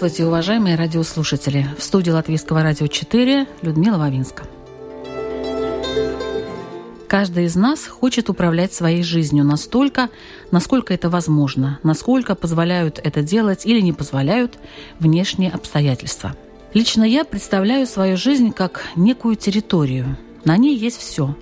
Здравствуйте, уважаемые радиослушатели. В студии Латвийского радио 4 Людмила Вавинска. Каждый из нас хочет управлять своей жизнью настолько, насколько это возможно, насколько позволяют это делать или не позволяют внешние обстоятельства. Лично я представляю свою жизнь как некую территорию. На ней есть все.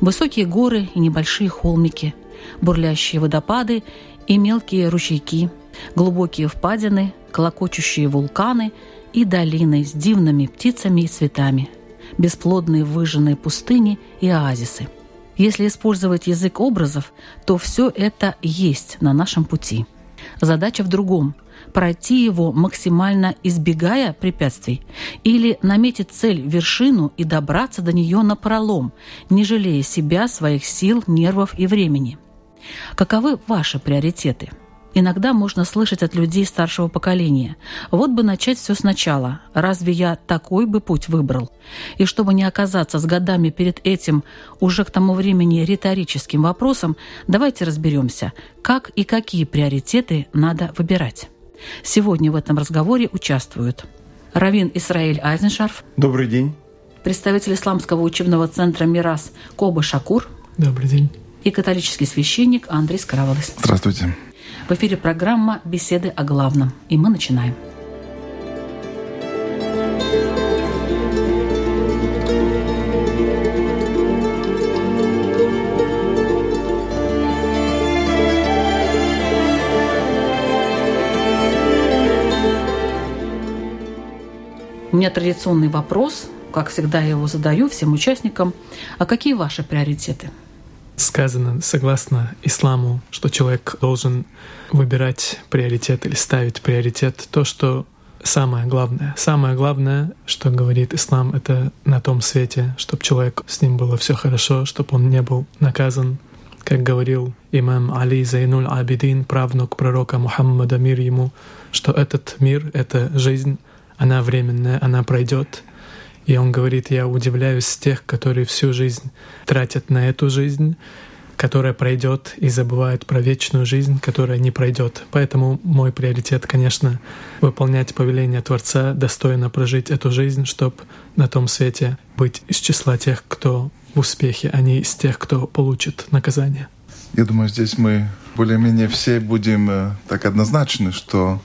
Высокие горы и небольшие холмики, бурлящие водопады и мелкие ручейки, глубокие впадины, колокочущие вулканы и долины с дивными птицами и цветами, бесплодные выжженные пустыни и оазисы. Если использовать язык образов, то все это есть на нашем пути. Задача в другом – пройти его, максимально избегая препятствий, или наметить цель, вершину и добраться до нее на пролом, не жалея себя, своих сил, нервов и времени. Каковы ваши приоритеты – Иногда можно слышать от людей старшего поколения. Вот бы начать все сначала. Разве я такой бы путь выбрал? И чтобы не оказаться с годами перед этим уже к тому времени риторическим вопросом, давайте разберемся, как и какие приоритеты надо выбирать. Сегодня в этом разговоре участвуют Равин Исраиль Айзеншарф. Добрый день. Представитель Исламского учебного центра «Мирас» Коба Шакур. Добрый день. И католический священник Андрей Скаравалес. Здравствуйте. В эфире программа «Беседы о главном». И мы начинаем. У меня традиционный вопрос, как всегда я его задаю всем участникам. А какие ваши приоритеты? Сказано, согласно исламу, что человек должен выбирать приоритет или ставить приоритет то, что самое главное. Самое главное, что говорит ислам, это на том свете, чтобы человек с ним было все хорошо, чтобы он не был наказан. Как говорил имам Али Зайнуль Абидин, правнук пророка Мухаммада, мир ему, что этот мир, эта жизнь, она временная, она пройдет, и он говорит, я удивляюсь тех, которые всю жизнь тратят на эту жизнь, которая пройдет и забывают про вечную жизнь, которая не пройдет. Поэтому мой приоритет, конечно, выполнять повеление Творца, достойно прожить эту жизнь, чтобы на том свете быть из числа тех, кто в успехе, а не из тех, кто получит наказание. Я думаю, здесь мы более-менее все будем э, так однозначны, что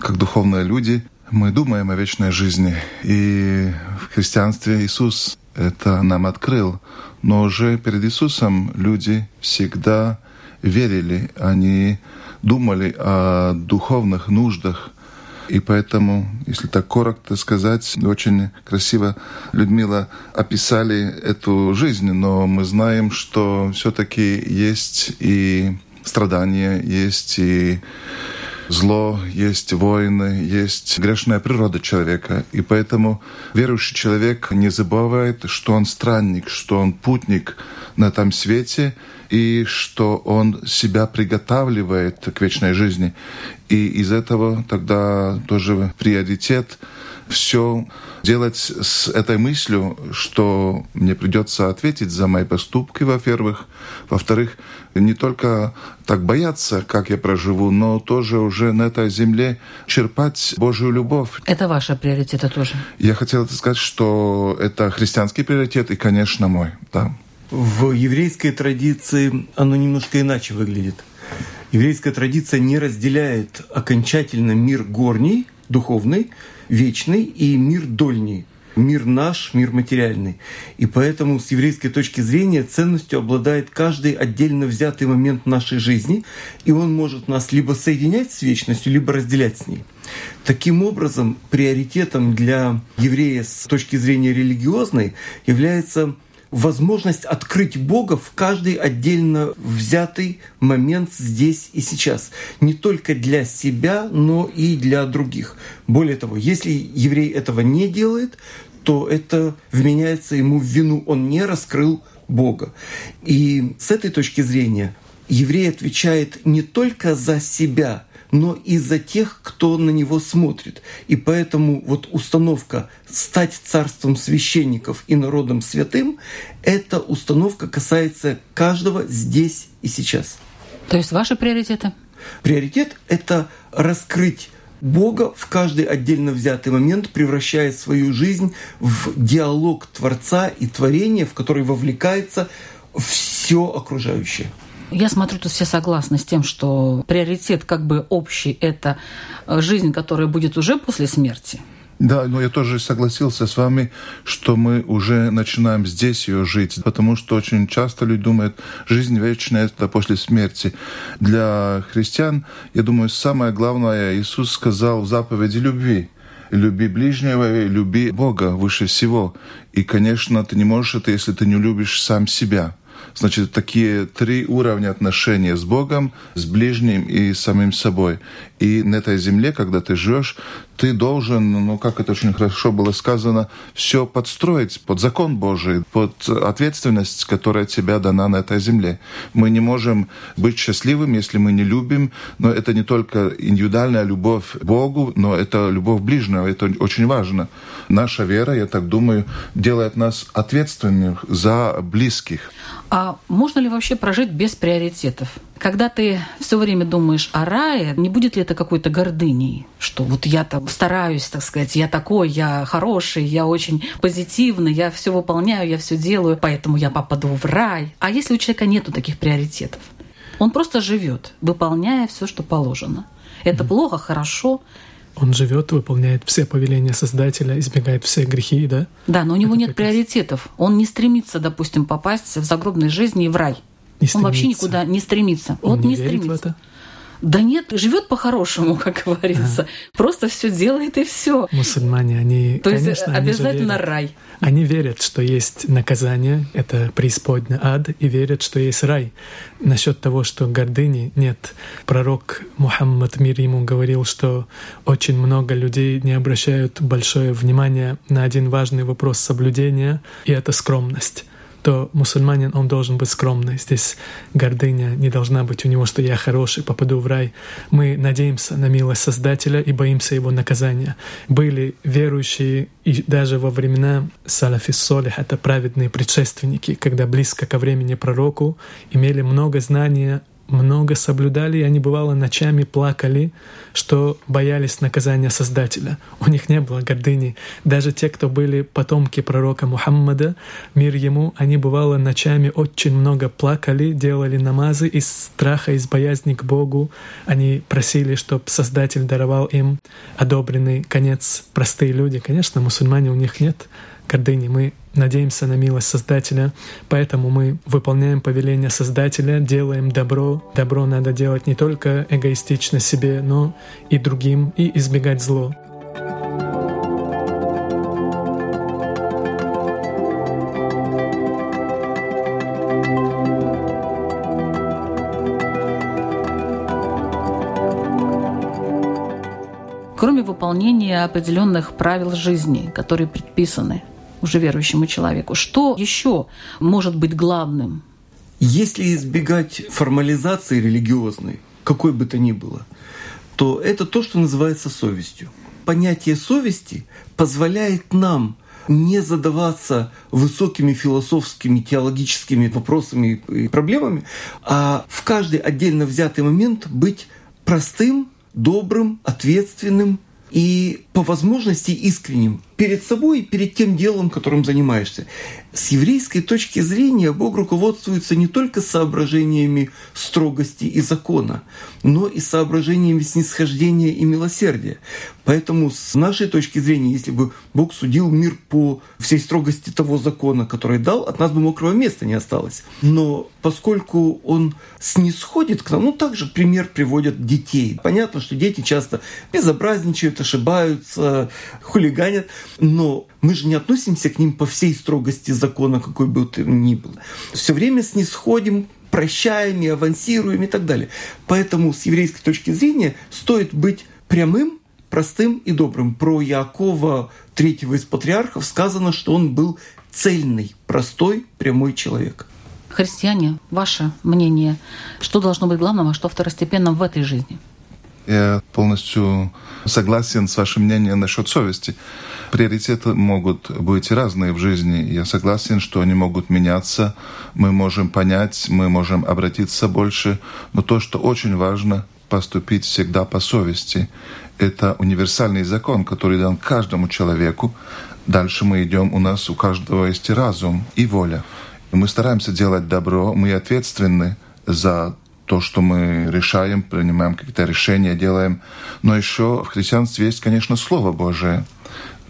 как духовные люди мы думаем о вечной жизни. И в христианстве Иисус это нам открыл. Но уже перед Иисусом люди всегда верили, они думали о духовных нуждах. И поэтому, если так коротко сказать, очень красиво Людмила описали эту жизнь, но мы знаем, что все-таки есть и страдания, есть и зло, есть войны, есть грешная природа человека. И поэтому верующий человек не забывает, что он странник, что он путник на этом свете, и что он себя приготавливает к вечной жизни. И из этого тогда тоже приоритет все делать с этой мыслью, что мне придется ответить за мои поступки, во-первых. Во-вторых, не только так бояться, как я проживу, но тоже уже на этой земле черпать Божью любовь. Это ваши приоритеты тоже? Я хотел сказать, что это христианский приоритет и, конечно, мой. Да. В еврейской традиции оно немножко иначе выглядит. Еврейская традиция не разделяет окончательно мир горний, духовный, вечный и мир дольний. мир наш, мир материальный. И поэтому с еврейской точки зрения ценностью обладает каждый отдельно взятый момент нашей жизни, и он может нас либо соединять с вечностью, либо разделять с ней. Таким образом, приоритетом для еврея с точки зрения религиозной является возможность открыть Бога в каждый отдельно взятый момент здесь и сейчас. Не только для себя, но и для других. Более того, если еврей этого не делает, то это вменяется ему в вину. Он не раскрыл Бога. И с этой точки зрения еврей отвечает не только за себя – но и за тех, кто на него смотрит. И поэтому вот установка стать царством священников и народом святым, эта установка касается каждого здесь и сейчас. То есть ваши приоритеты? Приоритет — это раскрыть Бога в каждый отдельно взятый момент, превращая свою жизнь в диалог Творца и творения, в который вовлекается все окружающее. Я смотрю, тут все согласны с тем, что приоритет как бы общий – это э, жизнь, которая будет уже после смерти. Да, но я тоже согласился с вами, что мы уже начинаем здесь ее жить, потому что очень часто люди думают, жизнь вечная – это после смерти. Для христиан, я думаю, самое главное, Иисус сказал в заповеди любви – люби ближнего, люби Бога выше всего. И, конечно, ты не можешь это, если ты не любишь сам себя. Значит, такие три уровня отношения с Богом, с ближним и самим собой. И на этой земле, когда ты живешь, ты должен, ну, как это очень хорошо было сказано, все подстроить под закон Божий, под ответственность, которая тебе дана на этой земле. Мы не можем быть счастливым, если мы не любим, но это не только индивидуальная любовь к Богу, но это любовь ближнего, это очень важно. Наша вера, я так думаю, делает нас ответственными за близких. А можно ли вообще прожить без приоритетов? Когда ты все время думаешь о рае, не будет ли это какой-то гордыней, что вот я там стараюсь, так сказать, я такой, я хороший, я очень позитивный, я все выполняю, я все делаю, поэтому я попаду в рай. А если у человека нету таких приоритетов? Он просто живет, выполняя все, что положено. Это mm-hmm. плохо, хорошо. Он живет, выполняет все повеления Создателя, избегает все грехи, да? Да, но у него Это нет приоритетов. Он не стремится, допустим, попасть в загробной жизни и в рай. Не он вообще никуда не стремится. Он вот не, не стремится. В это? Да нет, живет по-хорошему, как говорится. А. Просто все делает и все. Мусульмане, они, То конечно, есть обязательно они рай. Они верят, что есть наказание, это преисподня ад, и верят, что есть рай. Насчет того, что гордыни нет. Пророк Мухаммад мир ему говорил, что очень много людей не обращают большое внимание на один важный вопрос соблюдения, и это скромность то мусульманин, он должен быть скромный. Здесь гордыня не должна быть у него, что я хороший, попаду в рай. Мы надеемся на милость Создателя и боимся его наказания. Были верующие и даже во времена салафис солих, это праведные предшественники, когда близко ко времени пророку имели много знания много соблюдали, и они, бывало, ночами плакали, что боялись наказания Создателя. У них не было гордыни. Даже те, кто были потомки пророка Мухаммада, мир ему, они, бывало, ночами очень много плакали, делали намазы из страха, из боязни к Богу. Они просили, чтобы Создатель даровал им одобренный конец. Простые люди, конечно, мусульмане у них нет гордыни. Мы надеемся на милость Создателя, поэтому мы выполняем повеление Создателя, делаем добро. Добро надо делать не только эгоистично себе, но и другим, и избегать зло. Кроме выполнения определенных правил жизни, которые предписаны уже верующему человеку. Что еще может быть главным? Если избегать формализации религиозной, какой бы то ни было, то это то, что называется совестью. Понятие совести позволяет нам не задаваться высокими философскими, теологическими вопросами и проблемами, а в каждый отдельно взятый момент быть простым, добрым, ответственным и по возможности искренним перед собой и перед тем делом, которым занимаешься. С еврейской точки зрения Бог руководствуется не только соображениями строгости и закона, но и соображениями снисхождения и милосердия. Поэтому с нашей точки зрения, если бы Бог судил мир по всей строгости того закона, который дал, от нас бы мокрого места не осталось. Но поскольку Он снисходит к нам, ну также пример приводят детей. Понятно, что дети часто безобразничают, ошибаются, хулиганят, но мы же не относимся к ним по всей строгости закона, какой бы то ни был. Все время снисходим прощаем и авансируем и так далее. Поэтому с еврейской точки зрения стоит быть прямым, простым и добрым. Про Якова, третьего из патриархов, сказано, что он был цельный, простой, прямой человек. Христиане, ваше мнение, что должно быть главным, а что второстепенным в этой жизни? Я полностью согласен с вашим мнением насчет совести. Приоритеты могут быть разные в жизни. Я согласен, что они могут меняться. Мы можем понять, мы можем обратиться больше. Но то, что очень важно, поступить всегда по совести. Это универсальный закон, который дан каждому человеку. Дальше мы идем, у нас у каждого есть разум и воля. Мы стараемся делать добро, мы ответственны за то, что мы решаем, принимаем какие-то решения, делаем. Но еще в христианстве есть, конечно, Слово Божие.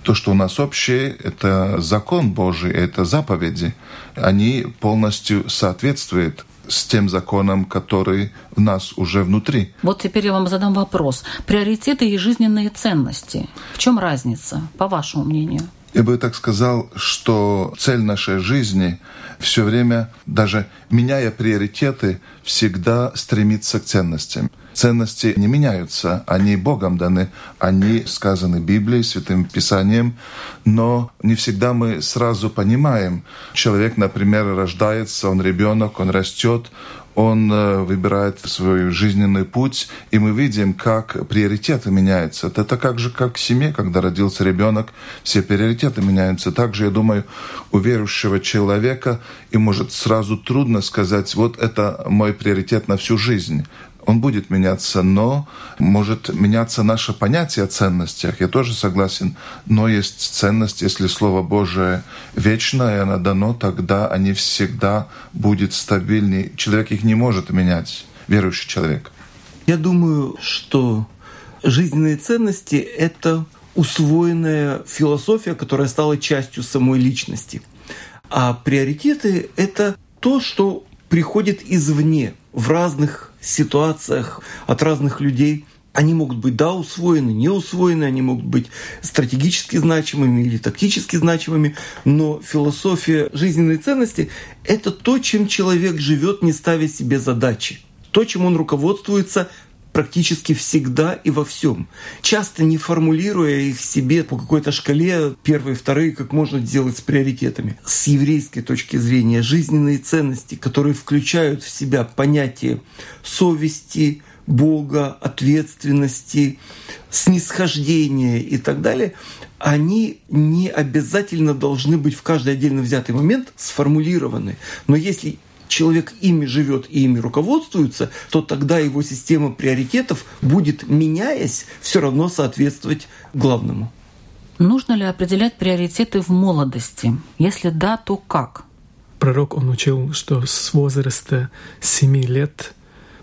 То, что у нас общее, это закон Божий, это заповеди. Они полностью соответствуют с тем законом, который в нас уже внутри. Вот теперь я вам задам вопрос. Приоритеты и жизненные ценности. В чем разница, по вашему мнению? Я бы так сказал, что цель нашей жизни все время, даже меняя приоритеты, всегда стремится к ценностям. Ценности не меняются, они Богом даны, они сказаны Библией, Святым Писанием, но не всегда мы сразу понимаем. Человек, например, рождается, он ребенок, он растет, он э, выбирает свой жизненный путь, и мы видим, как приоритеты меняются. Это как же как в семье, когда родился ребенок, все приоритеты меняются. Также, я думаю, у верующего человека, и может сразу трудно сказать, вот это мой приоритет на всю жизнь он будет меняться, но может меняться наше понятие о ценностях. Я тоже согласен, но есть ценность, если Слово Божие вечное, и оно дано, тогда они всегда будут стабильнее. Человек их не может менять, верующий человек. Я думаю, что жизненные ценности — это усвоенная философия, которая стала частью самой личности. А приоритеты — это то, что приходит извне в разных ситуациях от разных людей. Они могут быть, да, усвоены, не усвоены, они могут быть стратегически значимыми или тактически значимыми, но философия жизненной ценности — это то, чем человек живет, не ставя себе задачи. То, чем он руководствуется практически всегда и во всем. Часто не формулируя их себе по какой-то шкале, первые, вторые, как можно делать с приоритетами. С еврейской точки зрения жизненные ценности, которые включают в себя понятие совести, Бога, ответственности, снисхождения и так далее, они не обязательно должны быть в каждый отдельно взятый момент сформулированы. Но если человек ими живет и ими руководствуется, то тогда его система приоритетов будет, меняясь, все равно соответствовать главному. Нужно ли определять приоритеты в молодости? Если да, то как? Пророк, он учил, что с возраста 7 лет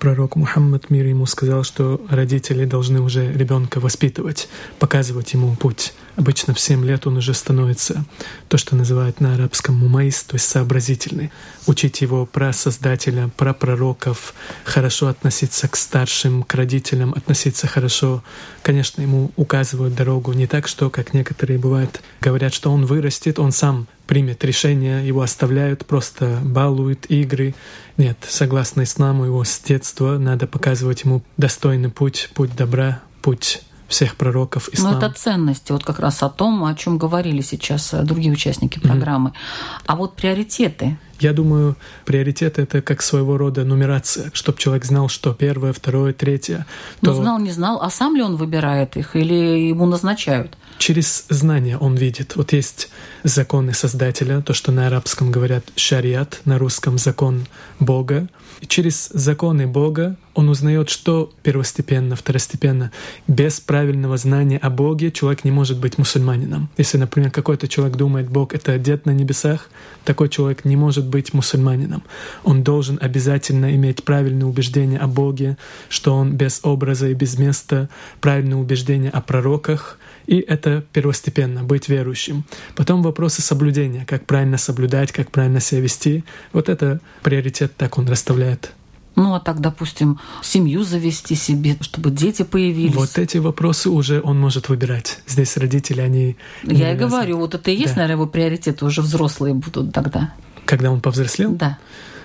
пророк Мухаммад, мир ему, сказал, что родители должны уже ребенка воспитывать, показывать ему путь. Обычно в 7 лет он уже становится то, что называют на арабском мумаис, то есть сообразительный. Учить его про Создателя, про пророков, хорошо относиться к старшим, к родителям, относиться хорошо. Конечно, ему указывают дорогу не так, что, как некоторые бывают, говорят, что он вырастет, он сам примет решение, его оставляют, просто балуют игры. Нет, согласно исламу, его с детства надо показывать ему достойный путь, путь добра, путь всех пророков ислама. Ну, это ценности, вот как раз о том, о чем говорили сейчас э, другие участники программы. Mm-hmm. А вот приоритеты. Я думаю, приоритет — это как своего рода нумерация, чтобы человек знал, что первое, второе, третье. Но то... знал, не знал, а сам ли он выбирает их или ему назначают? Через знания он видит. Вот есть законы Создателя, то, что на арабском говорят шариат, на русском закон Бога. И через законы Бога он узнает, что первостепенно, второстепенно. Без правильного знания о Боге человек не может быть мусульманином. Если, например, какой-то человек думает, Бог — это дед на небесах, такой человек не может быть мусульманином. Он должен обязательно иметь правильное убеждение о Боге, что он без образа и без места, правильное убеждение о пророках, и это первостепенно, быть верующим. Потом вопросы соблюдения, как правильно соблюдать, как правильно себя вести. Вот это приоритет, так он расставляет. Ну, а так, допустим, семью завести себе, чтобы дети появились. Вот эти вопросы уже он может выбирать. Здесь родители, они... Я и говорю, вот это и есть, да. наверное, его приоритеты уже взрослые будут тогда. Когда он повзрослел? Да.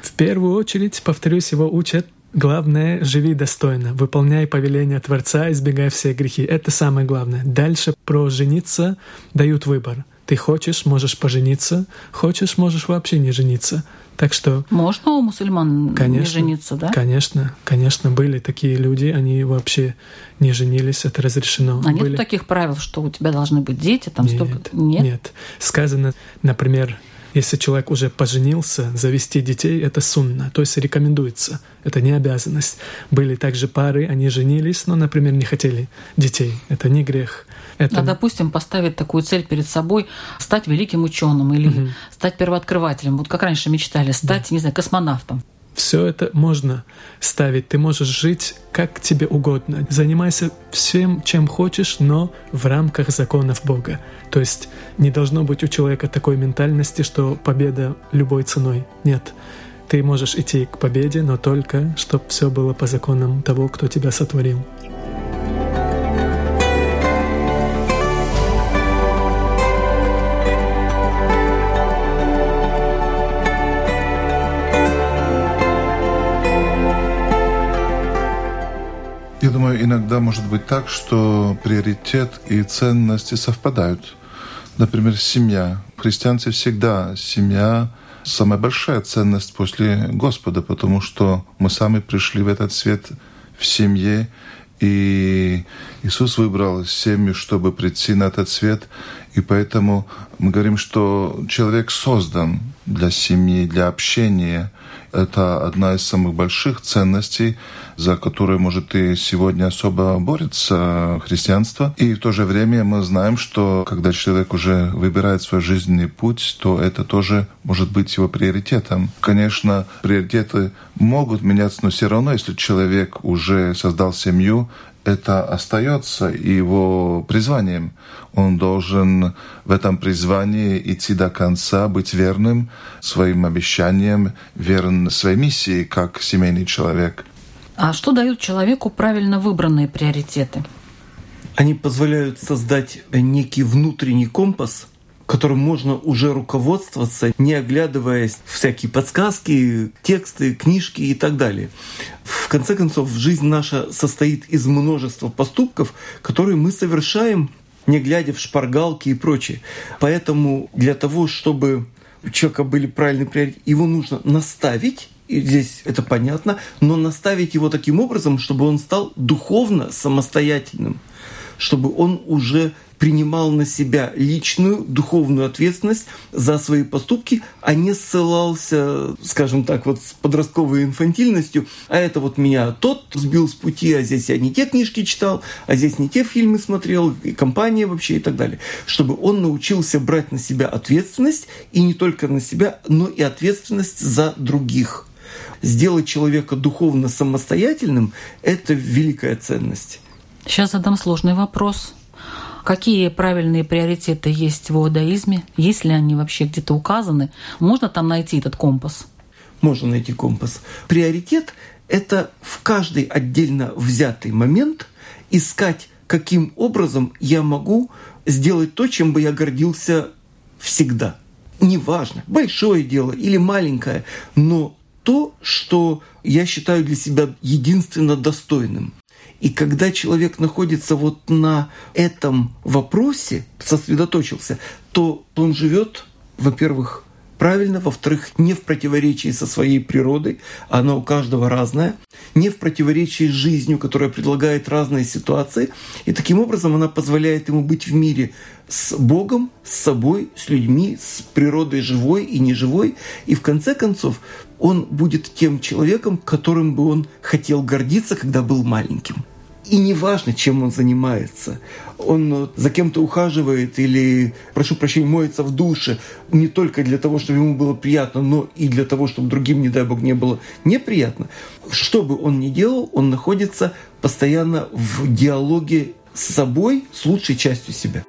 В первую очередь, повторюсь, его учат Главное, живи достойно, выполняй повеления Творца, избегай все грехи. Это самое главное. Дальше про жениться дают выбор. Ты хочешь, можешь пожениться, хочешь, можешь вообще не жениться. Так что... Можно у мусульман конечно, не жениться, да? Конечно, конечно, были такие люди, они вообще не женились, это разрешено. А были... нет таких правил, что у тебя должны быть дети, там нет, столько... Нет? Нет. Сказано, например, если человек уже поженился, завести детей — это сунна, то есть рекомендуется, это не обязанность. Были также пары, они женились, но, например, не хотели детей. Это не грех. Это... А, допустим, поставить такую цель перед собой, стать великим ученым или угу. стать первооткрывателем, вот как раньше мечтали, стать, да. не знаю, космонавтом. Все это можно ставить. Ты можешь жить как тебе угодно. Занимайся всем, чем хочешь, но в рамках законов Бога. То есть не должно быть у человека такой ментальности, что победа любой ценой. Нет. Ты можешь идти к победе, но только, чтобы все было по законам того, кто тебя сотворил. Я думаю, иногда может быть так, что приоритет и ценности совпадают. Например, семья. Христианцы всегда семья самая большая ценность после Господа, потому что мы сами пришли в этот свет в семье, и Иисус выбрал семью, чтобы прийти на этот свет, и поэтому мы говорим, что человек создан для семьи, для общения. Это одна из самых больших ценностей, за которую, может, и сегодня особо борется христианство. И в то же время мы знаем, что когда человек уже выбирает свой жизненный путь, то это тоже может быть его приоритетом. Конечно, приоритеты могут меняться, но все равно, если человек уже создал семью, это остается его призванием. Он должен в этом призвании идти до конца, быть верным своим обещаниям, верен своей миссии как семейный человек. А что дают человеку правильно выбранные приоритеты? Они позволяют создать некий внутренний компас, которым можно уже руководствоваться, не оглядываясь всякие подсказки, тексты, книжки и так далее. В конце концов, жизнь наша состоит из множества поступков, которые мы совершаем, не глядя в шпаргалки и прочее. Поэтому для того, чтобы у человека были правильные приоритеты, его нужно наставить и здесь это понятно, но наставить его таким образом, чтобы он стал духовно самостоятельным, чтобы он уже принимал на себя личную духовную ответственность за свои поступки, а не ссылался, скажем так, вот с подростковой инфантильностью, а это вот меня тот сбил с пути, а здесь я не те книжки читал, а здесь не те фильмы смотрел, и компания вообще и так далее. Чтобы он научился брать на себя ответственность, и не только на себя, но и ответственность за других. Сделать человека духовно самостоятельным – это великая ценность. Сейчас задам сложный вопрос. Какие правильные приоритеты есть в иудаизме? Есть ли они вообще где-то указаны? Можно там найти этот компас? Можно найти компас. Приоритет — это в каждый отдельно взятый момент искать, каким образом я могу сделать то, чем бы я гордился всегда. Неважно, большое дело или маленькое, но то, что я считаю для себя единственно достойным. И когда человек находится вот на этом вопросе, сосредоточился, то он живет, во-первых, правильно, во-вторых, не в противоречии со своей природой, она у каждого разная, не в противоречии с жизнью, которая предлагает разные ситуации, и таким образом она позволяет ему быть в мире с Богом, с собой, с людьми, с природой живой и неживой, и в конце концов он будет тем человеком, которым бы он хотел гордиться, когда был маленьким. И неважно, чем он занимается. Он э, за кем-то ухаживает или, прошу прощения, моется в душе не только для того, чтобы ему было приятно, но и для того, чтобы другим, не дай бог, не было неприятно. Что бы он ни делал, он находится постоянно в диалоге с собой, с лучшей частью себя.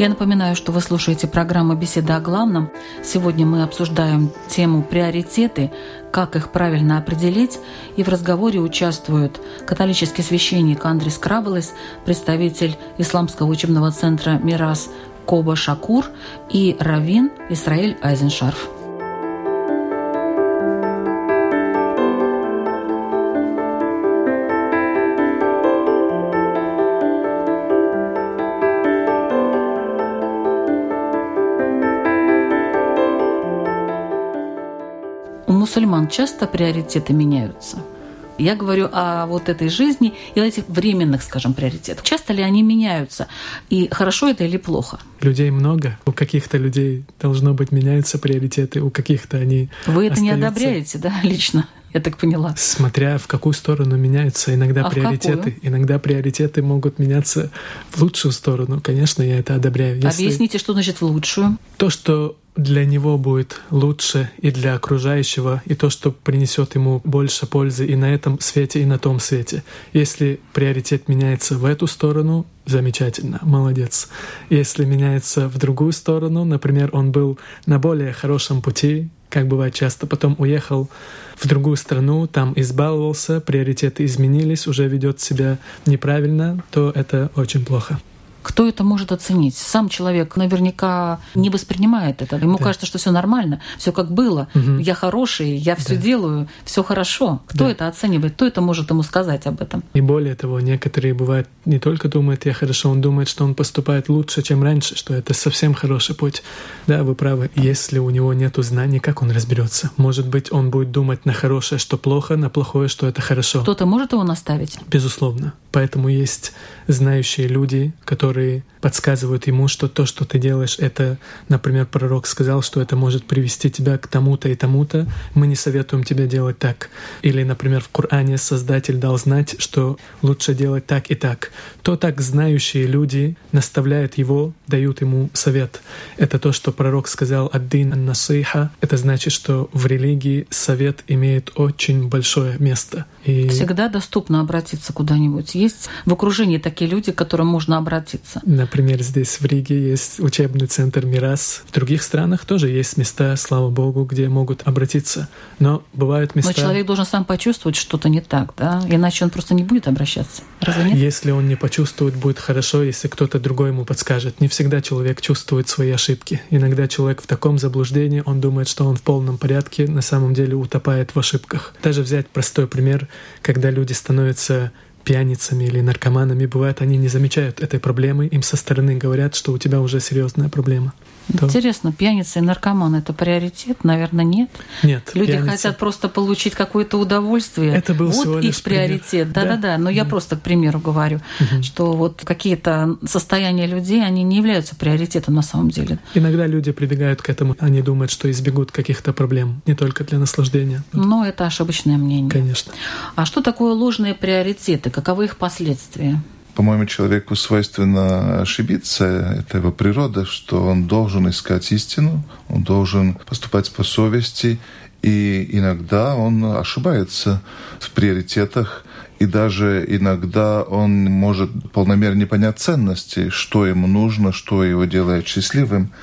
Я напоминаю, что вы слушаете программу «Беседа о главном». Сегодня мы обсуждаем тему «Приоритеты», как их правильно определить. И в разговоре участвуют католический священник Андрей Скрабелес, представитель Исламского учебного центра «Мирас» Коба Шакур и Равин Исраиль Айзеншарф. Мусульман часто приоритеты меняются? Я говорю о вот этой жизни и о этих временных, скажем, приоритетах. Часто ли они меняются? И хорошо это или плохо? Людей много. У каких-то людей должно быть меняются приоритеты, у каких-то они Вы это остаются. не одобряете, да, лично? Я так поняла. Смотря в какую сторону меняются иногда а приоритеты. Иногда приоритеты могут меняться в лучшую сторону. Конечно, я это одобряю. Если... Объясните, что значит в лучшую? То, что для него будет лучше и для окружающего, и то, что принесет ему больше пользы и на этом свете, и на том свете. Если приоритет меняется в эту сторону, замечательно, молодец. Если меняется в другую сторону, например, он был на более хорошем пути, как бывает часто, потом уехал в другую страну, там избаловался, приоритеты изменились, уже ведет себя неправильно, то это очень плохо. Кто это может оценить? Сам человек наверняка не воспринимает это. Ему да. кажется, что все нормально, все как было. Угу. Я хороший, я все да. делаю, все хорошо. Кто да. это оценивает? Кто это может ему сказать об этом? И более того, некоторые бывают не только думают, я хорошо, он думает, что он поступает лучше, чем раньше, что это совсем хороший путь. Да, вы правы. Если у него нет знаний, как он разберется? Может быть, он будет думать на хорошее, что плохо, на плохое, что это хорошо. Кто-то может его наставить? Безусловно. Поэтому есть знающие люди, которые który подсказывают ему, что то, что ты делаешь, это, например, пророк сказал, что это может привести тебя к тому-то и тому-то, мы не советуем тебе делать так. Или, например, в Коране Создатель дал знать, что лучше делать так и так. То так знающие люди наставляют его, дают ему совет. Это то, что пророк сказал «Аддин ан-насиха». Это значит, что в религии совет имеет очень большое место. И... Всегда доступно обратиться куда-нибудь. Есть в окружении такие люди, к которым можно обратиться. Например, здесь в Риге есть учебный центр «Мирас». В других странах тоже есть места, слава богу, где могут обратиться. Но бывают места... Но человек должен сам почувствовать что-то не так, да? Иначе он просто не будет обращаться. Разве нет? Если он не почувствует, будет хорошо, если кто-то другой ему подскажет. Не всегда человек чувствует свои ошибки. Иногда человек в таком заблуждении, он думает, что он в полном порядке, на самом деле утопает в ошибках. Даже взять простой пример, когда люди становятся пьяницами или наркоманами, бывает, они не замечают этой проблемы, им со стороны говорят, что у тебя уже серьезная проблема. Да. Интересно, пьяница и наркоман это приоритет? Наверное, нет. Нет. Люди пьяница... хотят просто получить какое-то удовольствие. Это был вот всего их приоритет. Да-да-да. Но mm я просто, к примеру, говорю, mm что вот какие-то состояния людей, они не являются приоритетом на самом деле. Иногда люди прибегают к этому, они думают, что избегут каких-то проблем, не только для наслаждения. Но это ошибочное мнение. Конечно. А что такое ложные приоритеты? Каковы их последствия? По-моему, человеку свойственно ошибиться, это его природа, что он должен искать истину, он должен поступать по совести, и иногда он ошибается в приоритетах, и даже иногда он может полномерно не понять ценности, что ему нужно, что его делает счастливым.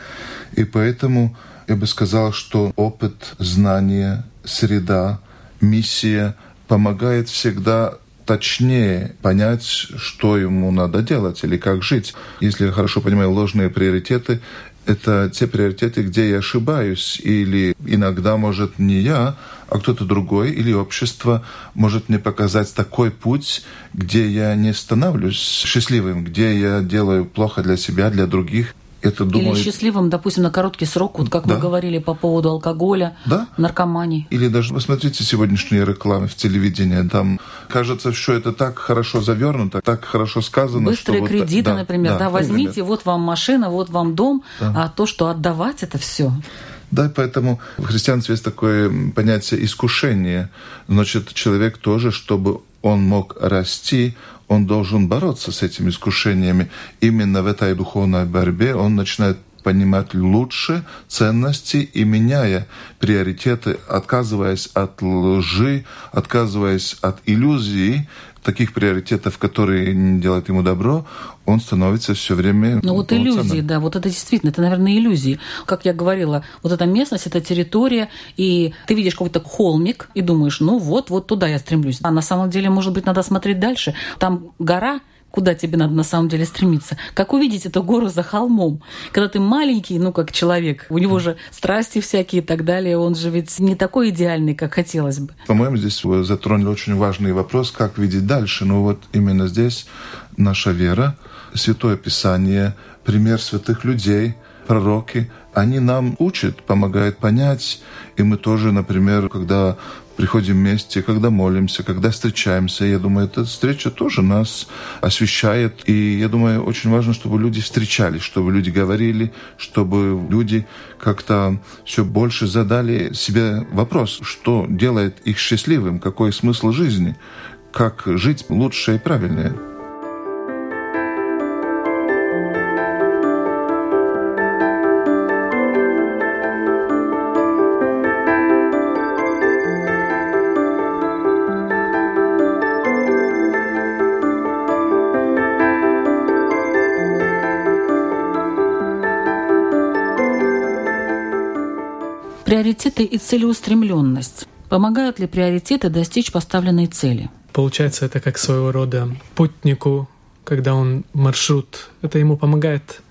И поэтому я бы сказал, что опыт, знание, среда, миссия помогает всегда точнее понять, что ему надо делать или как жить. Если я хорошо понимаю, ложные приоритеты это те приоритеты, где я ошибаюсь, или иногда, может, не я, а кто-то другой, или общество может мне показать такой путь, где я не становлюсь счастливым, где я делаю плохо для себя, для других это думаю... Или счастливым, допустим, на короткий срок, вот как да. мы говорили по поводу алкоголя, да. наркомании. Или даже посмотрите сегодняшние рекламы в телевидении, там кажется, что это так хорошо завернуто, так хорошо сказано. Быстрые что кредиты, вот, например, да, да возьмите, например. вот вам машина, вот вам дом, да. а то, что отдавать, это все. Да, поэтому в христианстве есть такое понятие искушение. Значит, человек тоже, чтобы он мог расти, он должен бороться с этими искушениями. Именно в этой духовной борьбе он начинает понимать лучше ценности и меняя приоритеты, отказываясь от лжи, отказываясь от иллюзий, таких приоритетов, которые делают ему добро, он становится все время... Ну вот иллюзии, да, вот это действительно, это, наверное, иллюзии. Как я говорила, вот эта местность, эта территория, и ты видишь какой-то холмик и думаешь, ну вот, вот туда я стремлюсь. А на самом деле, может быть, надо смотреть дальше. Там гора, куда тебе надо на самом деле стремиться. Как увидеть эту гору за холмом? Когда ты маленький, ну, как человек, у него же страсти всякие и так далее, он же ведь не такой идеальный, как хотелось бы. По-моему, здесь вы затронули очень важный вопрос, как видеть дальше. Ну, вот именно здесь наша вера, Святое Писание, пример святых людей, пророки, они нам учат, помогают понять. И мы тоже, например, когда приходим вместе, когда молимся, когда встречаемся. Я думаю, эта встреча тоже нас освещает. И я думаю, очень важно, чтобы люди встречались, чтобы люди говорили, чтобы люди как-то все больше задали себе вопрос, что делает их счастливым, какой смысл жизни, как жить лучше и правильнее. Приоритеты и целеустремленность. Помогают ли приоритеты достичь поставленной цели? Получается, это как своего рода путнику, когда он маршрут, это ему помогает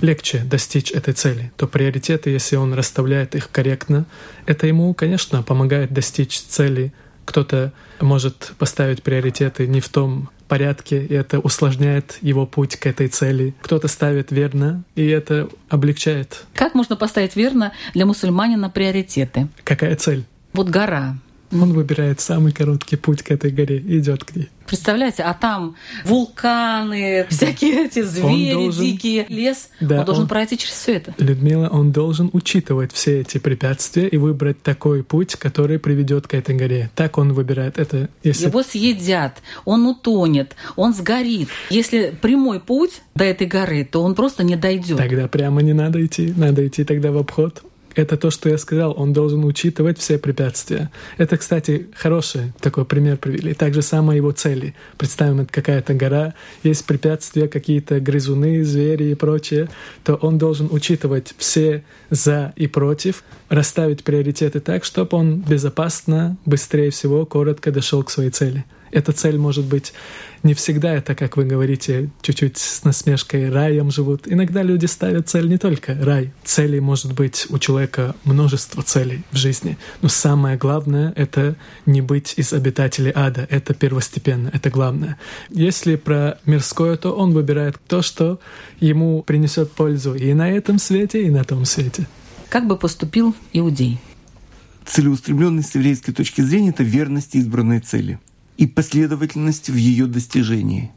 легче достичь этой цели, то приоритеты, если он расставляет их корректно, это ему, конечно, помогает достичь цели. Кто-то может поставить приоритеты не в том порядке, и это усложняет его путь к этой цели. Кто-то ставит верно, и это облегчает. Как можно поставить верно для мусульманина приоритеты? Какая цель? Вот гора. Он выбирает самый короткий путь к этой горе и идет к ней. Представляете, а там вулканы, всякие эти звери должен, дикие, лес. Да, он должен он, пройти через все это. Людмила, он должен учитывать все эти препятствия и выбрать такой путь, который приведет к этой горе. Так он выбирает это. Если... Его съедят, он утонет, он сгорит. Если прямой путь до этой горы, то он просто не дойдет. Тогда прямо не надо идти, надо идти тогда в обход это то, что я сказал, он должен учитывать все препятствия. Это, кстати, хороший такой пример привели. Так же самое его цели. Представим, это какая-то гора, есть препятствия, какие-то грызуны, звери и прочее, то он должен учитывать все за и против, расставить приоритеты так, чтобы он безопасно, быстрее всего, коротко дошел к своей цели. Эта цель может быть не всегда это, как вы говорите, чуть-чуть с насмешкой раем живут. Иногда люди ставят цель не только рай. Целей может быть у человека множество целей в жизни. Но самое главное — это не быть из обитателей ада. Это первостепенно, это главное. Если про мирское, то он выбирает то, что ему принесет пользу и на этом свете, и на том свете. Как бы поступил иудей? Целеустремленность с еврейской точки зрения — это верность избранной цели — и последовательность в ее достижении.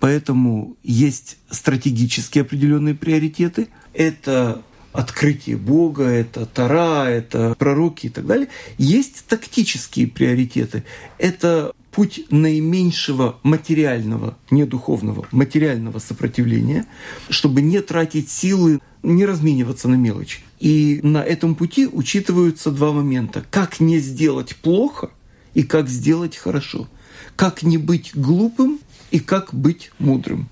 Поэтому есть стратегические определенные приоритеты. Это открытие Бога, это Тара, это пророки и так далее. Есть тактические приоритеты. Это путь наименьшего материального, не духовного, материального сопротивления, чтобы не тратить силы, не размениваться на мелочи. И на этом пути учитываются два момента. Как не сделать плохо – и как сделать хорошо, как не быть глупым и как быть мудрым.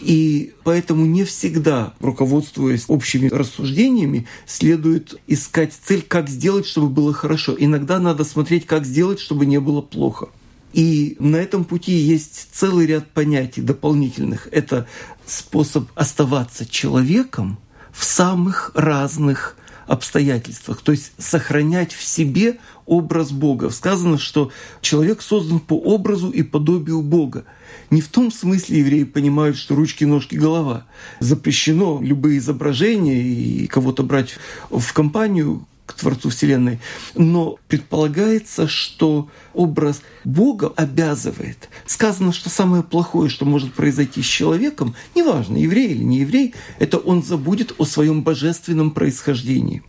И поэтому не всегда, руководствуясь общими рассуждениями, следует искать цель, как сделать, чтобы было хорошо. Иногда надо смотреть, как сделать, чтобы не было плохо. И на этом пути есть целый ряд понятий дополнительных. Это способ оставаться человеком в самых разных обстоятельствах, то есть сохранять в себе образ Бога. Сказано, что человек создан по образу и подобию Бога. Не в том смысле евреи понимают, что ручки, ножки, голова. Запрещено любые изображения и кого-то брать в компанию, к Творцу Вселенной. Но предполагается, что образ Бога обязывает. Сказано, что самое плохое, что может произойти с человеком, неважно, еврей или не еврей, это он забудет о своем божественном происхождении.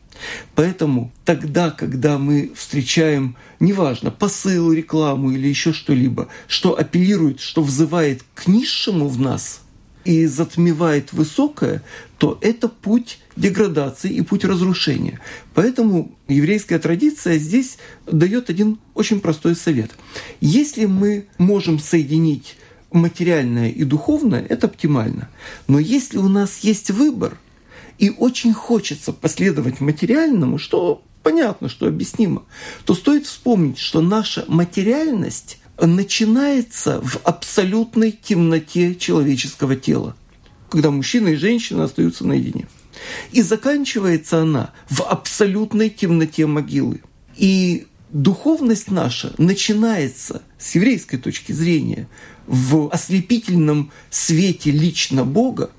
Поэтому тогда, когда мы встречаем, неважно, посыл, рекламу или еще что-либо, что апеллирует, что взывает к низшему в нас и затмевает высокое, то это путь деградации и путь разрушения. Поэтому еврейская традиция здесь дает один очень простой совет. Если мы можем соединить материальное и духовное, это оптимально. Но если у нас есть выбор, и очень хочется последовать материальному, что понятно, что объяснимо, то стоит вспомнить, что наша материальность начинается в абсолютной темноте человеческого тела, когда мужчина и женщина остаются наедине. И заканчивается она в абсолютной темноте могилы. И духовность наша начинается с еврейской точки зрения в ослепительном свете лично Бога,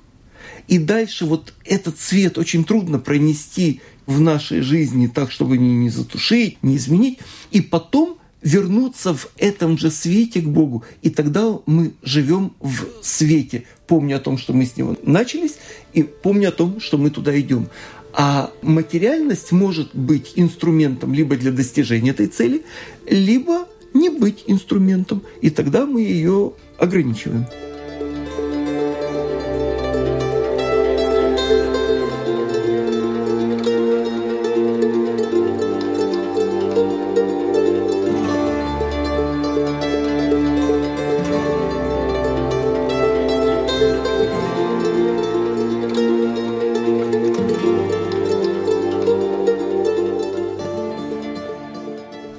и дальше вот этот свет очень трудно пронести в нашей жизни так, чтобы не, не затушить, не изменить. И потом вернуться в этом же свете к Богу. И тогда мы живем в свете, помня о том, что мы с Него начались, и помня о том, что мы туда идем. А материальность может быть инструментом либо для достижения этой цели, либо не быть инструментом, и тогда мы ее ограничиваем.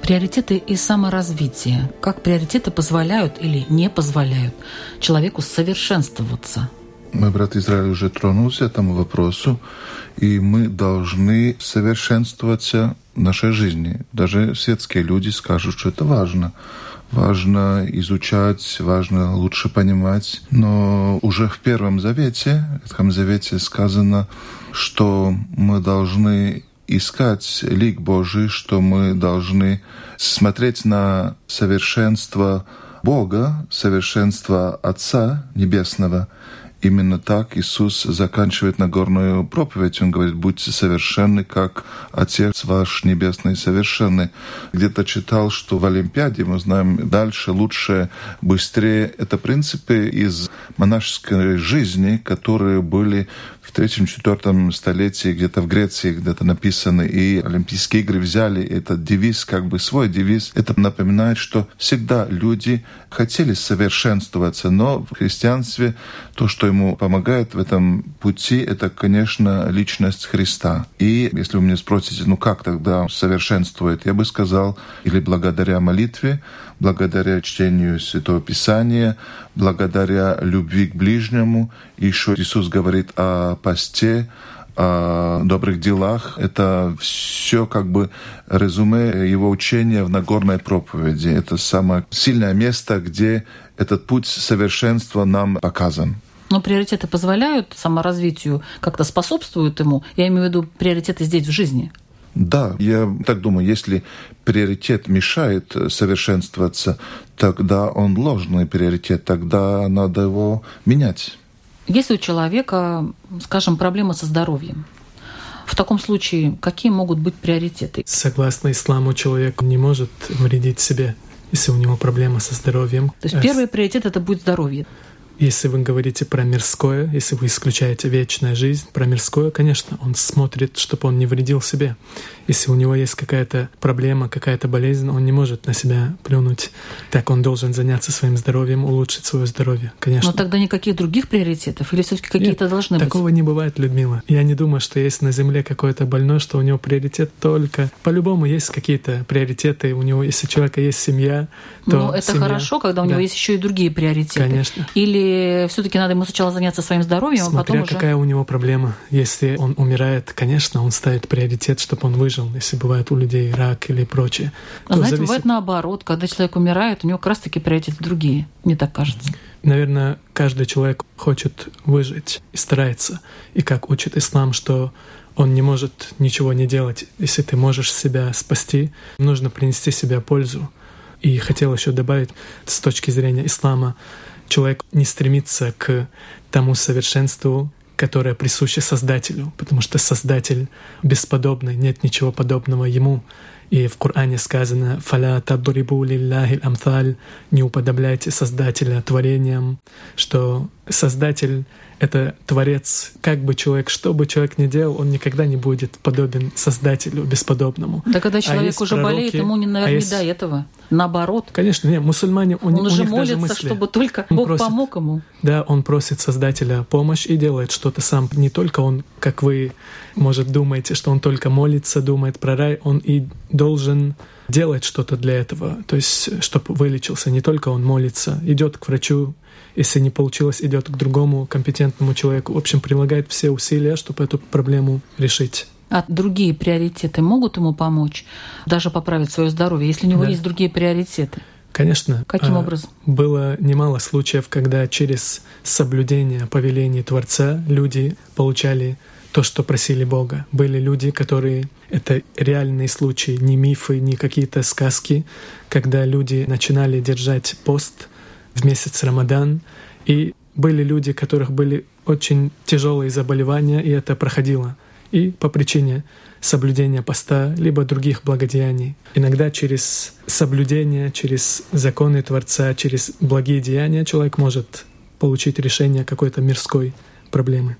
Приоритеты и саморазвитие. Как приоритеты позволяют или не позволяют человеку совершенствоваться? Мой брат Израиль уже тронулся этому вопросу, и мы должны совершенствоваться в нашей жизни. Даже светские люди скажут, что это важно. Важно изучать, важно лучше понимать. Но уже в Первом Завете, в Ветхом Завете сказано, что мы должны искать лик Божий, что мы должны смотреть на совершенство Бога, совершенство Отца Небесного. Именно так Иисус заканчивает Нагорную проповедь. Он говорит, будьте совершенны, как Отец ваш Небесный совершенный. Где-то читал, что в Олимпиаде, мы знаем, дальше, лучше, быстрее. Это принципы из монашеской жизни, которые были в третьем-четвертом столетии где-то в Греции где-то написаны, и Олимпийские игры взяли этот девиз, как бы свой девиз. Это напоминает, что всегда люди хотели совершенствоваться, но в христианстве то, что ему помогает в этом пути, это, конечно, личность Христа. И если вы меня спросите, ну как тогда совершенствует, я бы сказал, или благодаря молитве, благодаря чтению Святого Писания, благодаря любви к ближнему. Еще Иисус говорит о посте, о добрых делах. Это все как бы резюме его учения в Нагорной проповеди. Это самое сильное место, где этот путь совершенства нам показан. Но приоритеты позволяют саморазвитию, как-то способствуют ему. Я имею в виду приоритеты здесь в жизни. Да, я так думаю, если приоритет мешает совершенствоваться, тогда он ложный приоритет, тогда надо его менять. Если у человека, скажем, проблема со здоровьем, в таком случае какие могут быть приоритеты? Согласно исламу, человек не может вредить себе, если у него проблема со здоровьем. То есть первый приоритет это будет здоровье. Если вы говорите про мирское, если вы исключаете вечная жизнь, про мирское, конечно, он смотрит, чтобы он не вредил себе. Если у него есть какая-то проблема, какая-то болезнь, он не может на себя плюнуть. Так он должен заняться своим здоровьем, улучшить свое здоровье, конечно. Но тогда никаких других приоритетов? Или все таки какие-то Нет, должны такого быть? Такого не бывает, Людмила. Я не думаю, что есть на Земле какой-то больной, что у него приоритет только... По-любому есть какие-то приоритеты. У него, если у человека есть семья, то Но это семья... хорошо, когда у Да. него есть еще и другие приоритеты. Конечно. Или все-таки надо ему сначала заняться своим здоровьем, а Смотря потом уже. какая у него проблема. Если он умирает, конечно, он ставит приоритет, чтобы он выжил. Если бывает у людей рак или прочее. А знаете, зависит- бывает наоборот, когда человек умирает, у него как раз-таки приоритеты другие. Мне так кажется. Наверное, каждый человек хочет выжить и старается. И как учит ислам, что он не может ничего не делать. Если ты можешь себя спасти, нужно принести себе пользу. И хотел еще добавить, с точки зрения ислама, человек не стремится к тому совершенству, которое присуще Создателю, потому что Создатель бесподобный, нет ничего подобного Ему. И в Коране сказано «Фаля тадурибу лиллахи амталь» «Не уподобляйте Создателя творениям», что Создатель — это Творец. Как бы человек, что бы человек ни делал, он никогда не будет подобен Создателю бесподобному. Да когда человек А уже пророки, болеет, ему, не, наверное, а не есть- до этого. Наоборот. Конечно, нет, мусульмане, у, Он, у уже них даже молится, мысли. чтобы только Он Бог просит. помог ему. Да, он просит Создателя помощь и делает что-то сам. Не только он, как вы, может, думаете, что он только молится, думает про рай, он и должен делать что-то для этого. То есть, чтобы вылечился. Не только он молится, идет к врачу, если не получилось, идет к другому компетентному человеку. В общем, прилагает все усилия, чтобы эту проблему решить. А другие приоритеты могут ему помочь даже поправить свое здоровье, если у него Да. есть другие приоритеты? Конечно. Каким а, образом? Было немало случаев, когда через соблюдение повелений Творца люди получали то, что просили Бога. Были люди, которые... Это реальные случаи, не мифы, не какие-то сказки, когда люди начинали держать пост в месяц Рамадан, и были люди, у которых были очень тяжелые заболевания, и это проходило. И по причине соблюдения поста, либо других благодеяний. Иногда через соблюдение, через законы Творца, через благие деяния человек может получить решение какой-то мирской проблемы.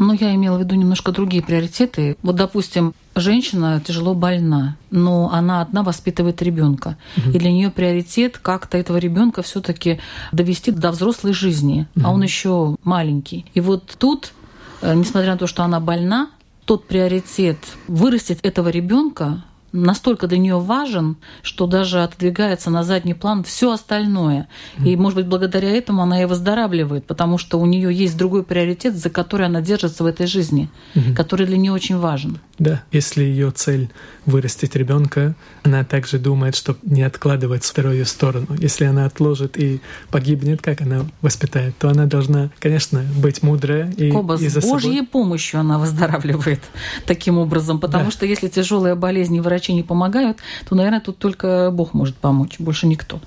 Ну, я имела в виду немножко другие приоритеты. Вот, допустим, женщина тяжело больна, но она одна воспитывает ребенка. И для нее приоритет как-то этого ребенка все-таки довести до взрослой жизни, а он еще маленький. И вот тут, э, несмотря на то, что она больна, тот приоритет вырастить этого ребенка настолько для нее важен, что даже отодвигается на задний план все остальное. И, может быть, благодаря этому она и выздоравливает, потому что у нее есть другой приоритет, за который она держится в этой жизни, который для нее очень важен. Да, если ее цель вырастить ребенка, она также думает, что не откладывать вторую сторону. Если она отложит и погибнет, как она воспитает, то она должна, конечно, быть мудрая и, Коба, и с за собой- Божьей помощью она выздоравливает таким образом, потому Да. что если тяжелые болезни и врачи не помогают, то, наверное, тут только Бог может помочь, больше никто.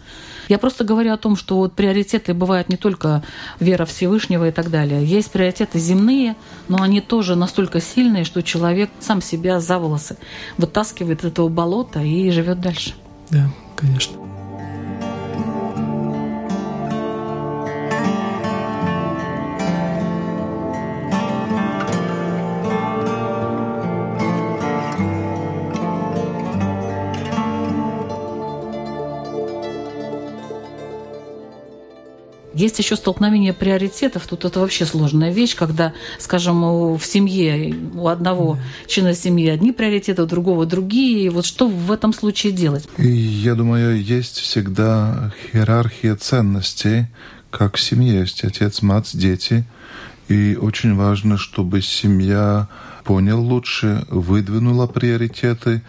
Я просто говорю о том, что вот приоритеты бывают не только вера Всевышнего и так далее. Есть приоритеты земные, но они тоже настолько сильные, что человек сам себя за волосы вытаскивает из этого болота и живет дальше. Да, конечно. Есть еще столкновение приоритетов. Тут это вообще сложная вещь, когда, скажем, в семье у одного члена семьи одни приоритеты, у другого другие. И вот что в этом случае делать? И я думаю, есть всегда иерархия ценностей, как в семье есть отец, мать, дети. И очень важно, чтобы семья понял лучше, выдвинула приоритеты,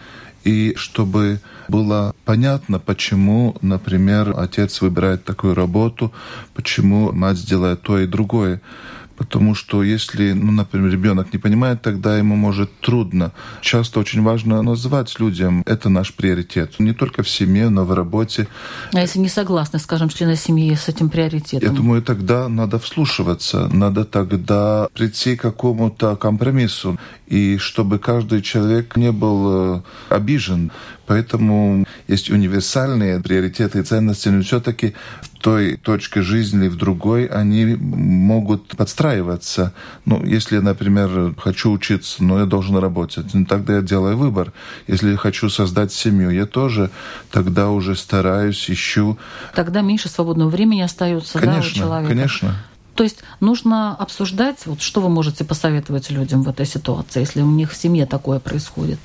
и чтобы было понятно, почему, например, отец выбирает такую работу, почему мать делает то и другое. Потому что если, ну, например, ребенок не понимает, тогда ему может трудно. Часто очень важно назвать людям, это наш приоритет. Не только в семье, но в работе. А если не согласны, скажем, члены семьи с этим приоритетом? Я думаю, тогда надо вслушиваться, надо тогда прийти к какому-то компромиссу, и чтобы каждый человек не был э, обижен, Поэтому есть универсальные приоритеты и ценности, но все-таки в той точке жизни, в другой, они могут подстраиваться. Ну, если я, например, хочу учиться, но я должен работать, ну, тогда я делаю выбор. Если я хочу создать семью, я тоже тогда уже стараюсь, ищу. Тогда меньше свободного времени остается конечно, да, у человека. Конечно. То есть нужно обсуждать, вот что вы можете посоветовать людям в этой ситуации, если у них в семье такое происходит?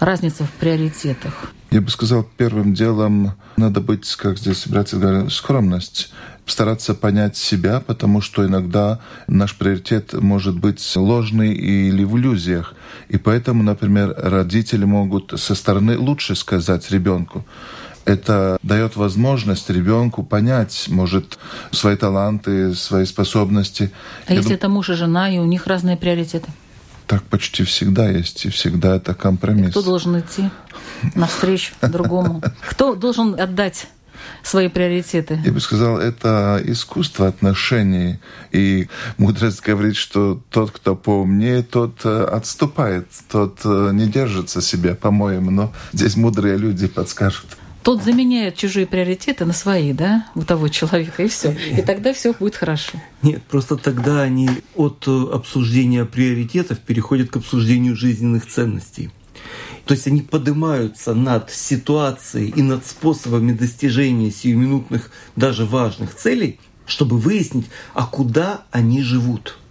Разница в приоритетах. Я бы сказал, первым делом надо быть, как здесь братья говорят, скромность стараться понять себя, потому что иногда наш приоритет может быть ложный или в иллюзиях. И поэтому, например, родители могут со стороны лучше сказать ребенку, это дает возможность ребенку понять, может, свои таланты, свои способности. А Я если дум... это муж и жена, и у них разные приоритеты? Так почти всегда есть, и всегда это компромисс. Кто должен идти навстречу другому? Кто должен отдать свои приоритеты? Я бы сказал, это искусство отношений. И мудрость говорит, что тот, кто поумнее, тот э, отступает, тот э, не держится себя, по-моему. Но здесь мудрые люди подскажут. Тот заменяет чужие приоритеты на свои, да, у того человека, и все. И тогда все будет хорошо. Нет, просто тогда они от э, обсуждения приоритетов переходят к обсуждению жизненных ценностей. То есть они поднимаются над ситуацией и над способами достижения сиюминутных, даже важных целей, чтобы выяснить, а куда они живут –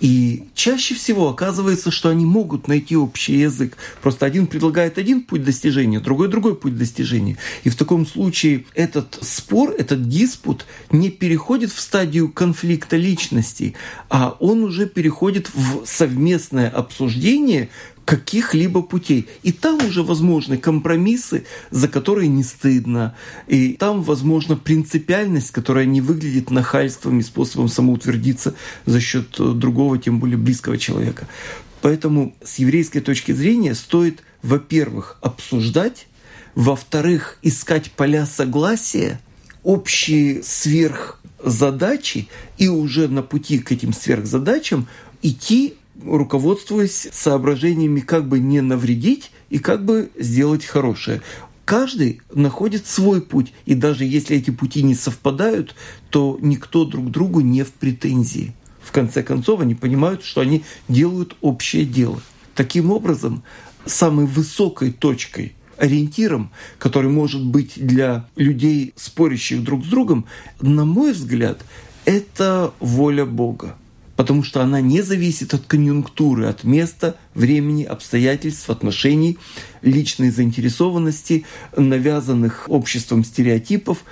и чаще всего оказывается, что они могут найти общий язык. Просто один предлагает один путь достижения, другой другой путь достижения. И в таком случае этот спор, этот диспут не переходит в стадию конфликта личностей, а он уже переходит в совместное обсуждение каких-либо путей. И там уже возможны компромиссы, за которые не стыдно. И там возможна принципиальность, которая не выглядит нахальством и способом самоутвердиться за счет э, другого, тем более близкого человека. Поэтому с еврейской точки зрения стоит, во-первых, обсуждать, во-вторых, искать поля согласия, общие сверхзадачи и уже на пути к этим сверхзадачам идти руководствуясь соображениями, как бы не навредить и как бы сделать хорошее. Каждый находит свой путь, и даже если эти пути не совпадают, то никто друг другу не в претензии. В конце концов, они понимают, что они делают общее дело. Таким образом, самой высокой точкой ориентиром, который может быть для людей, спорящих друг с другом, на мой взгляд, это воля Бога потому что она не зависит от конъюнктуры, от места, времени, обстоятельств, отношений, личной заинтересованности, навязанных обществом стереотипов,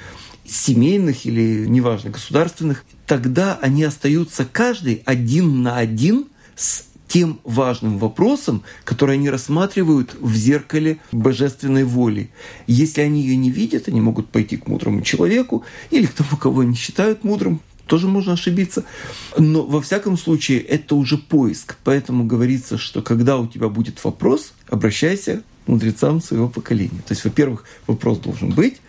семейных или, неважно, государственных. Тогда они остаются каждый один на один с тем важным вопросом, который они рассматривают в зеркале божественной воли. Если они ее не видят, они могут пойти к мудрому человеку или к тому, кого они считают мудрым, тоже можно ошибиться. Но во всяком случае это уже поиск. Поэтому говорится, что когда у тебя будет вопрос, обращайся к мудрецам своего поколения. То есть, во-первых, вопрос должен быть.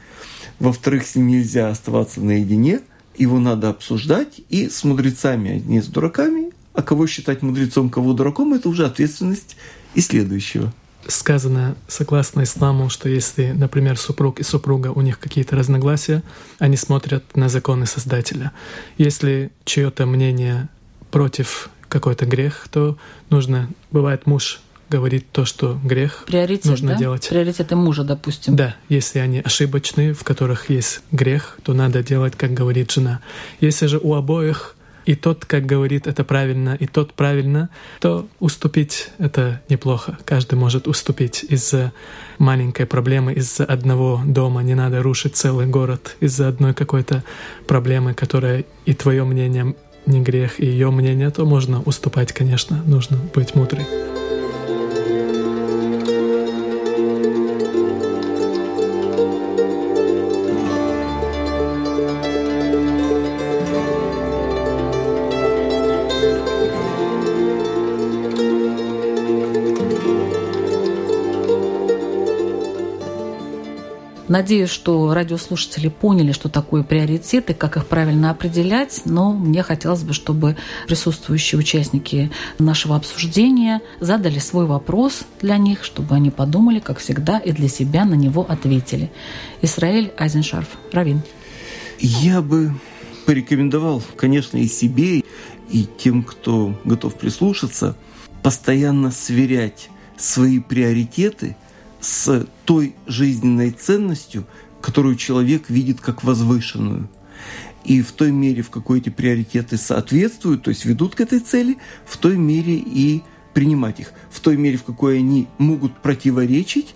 Во-вторых, с ним нельзя оставаться наедине. Его надо обсуждать и с мудрецами, а не с дураками. А кого считать мудрецом, кого дураком, это уже ответственность и следующего сказано, согласно исламу, что если, например, супруг и супруга, у них какие-то разногласия, они смотрят на законы Создателя. Если чье-то мнение против какой-то грех, то нужно, бывает, муж говорит то, что грех Приоритет, нужно да? делать. Приоритеты мужа, допустим. Да, если они ошибочные, в которых есть грех, то надо делать, как говорит жена. Если же у обоих и тот, как говорит, это правильно, и тот правильно, то уступить — это неплохо. Каждый может уступить из-за маленькой проблемы, из-за одного дома. Не надо рушить целый город из-за одной какой-то проблемы, которая и твое мнение не грех, и ее мнение, то можно уступать, конечно, нужно быть мудрым. Надеюсь, что радиослушатели поняли, что такое приоритеты, как их правильно определять, но мне хотелось бы, чтобы присутствующие участники нашего обсуждения задали свой вопрос для них, чтобы они подумали, как всегда, и для себя на него ответили. Исраэль Айзеншарф, Равин. Я бы порекомендовал, конечно, и себе, и тем, кто готов прислушаться, постоянно сверять свои приоритеты с той жизненной ценностью, которую человек видит как возвышенную. И в той мере, в какой эти приоритеты соответствуют, то есть ведут к этой цели, в той мере и принимать их. В той мере, в какой они могут противоречить,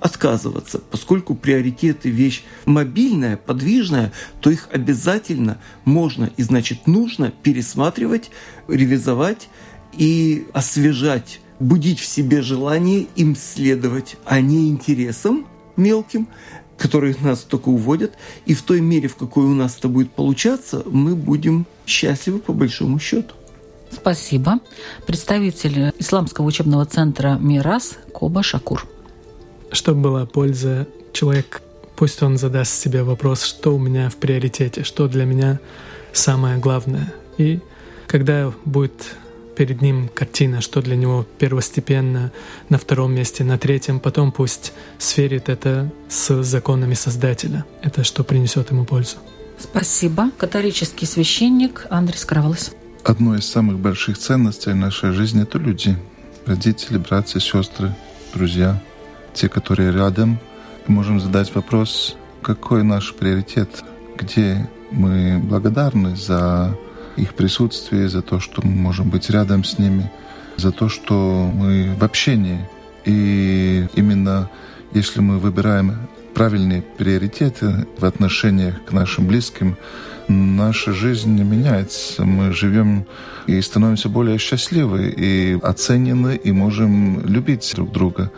отказываться. Поскольку приоритеты – вещь мобильная, подвижная, то их обязательно можно и, значит, нужно пересматривать, ревизовать и освежать будить в себе желание им следовать, а не интересам мелким, которые нас только уводят. И в той мере, в какой у нас это будет получаться, мы будем счастливы по большому счету. Спасибо. Представитель Исламского учебного центра «Мирас» Коба Шакур. Чтобы была польза, человек пусть он задаст себе вопрос, что у меня в приоритете, что для меня самое главное. И когда будет перед ним картина, что для него первостепенно, на втором месте, на третьем, потом пусть сверит это с законами Создателя. Это что принесет ему пользу. Спасибо. Католический священник Андрей Скраволос. Одной из самых больших ценностей нашей жизни — это люди. Родители, братья, сестры, друзья. Те, которые рядом. Мы можем задать вопрос, какой наш приоритет, где мы благодарны за их присутствие, за то, что мы можем быть рядом с ними, за то, что мы в общении. И именно если мы выбираем правильные приоритеты в отношениях к нашим близким, наша жизнь меняется. Мы живем и становимся более счастливы, и оценены, и можем любить друг друга.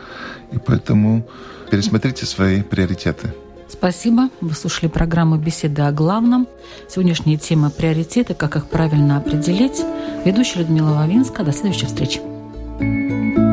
И поэтому пересмотрите свои приоритеты. Спасибо. Вы слушали программу «Беседы о главном». Сегодняшняя тема «Приоритеты. Как их правильно определить». Ведущая Людмила Вавинска. До следующей встречи. thank you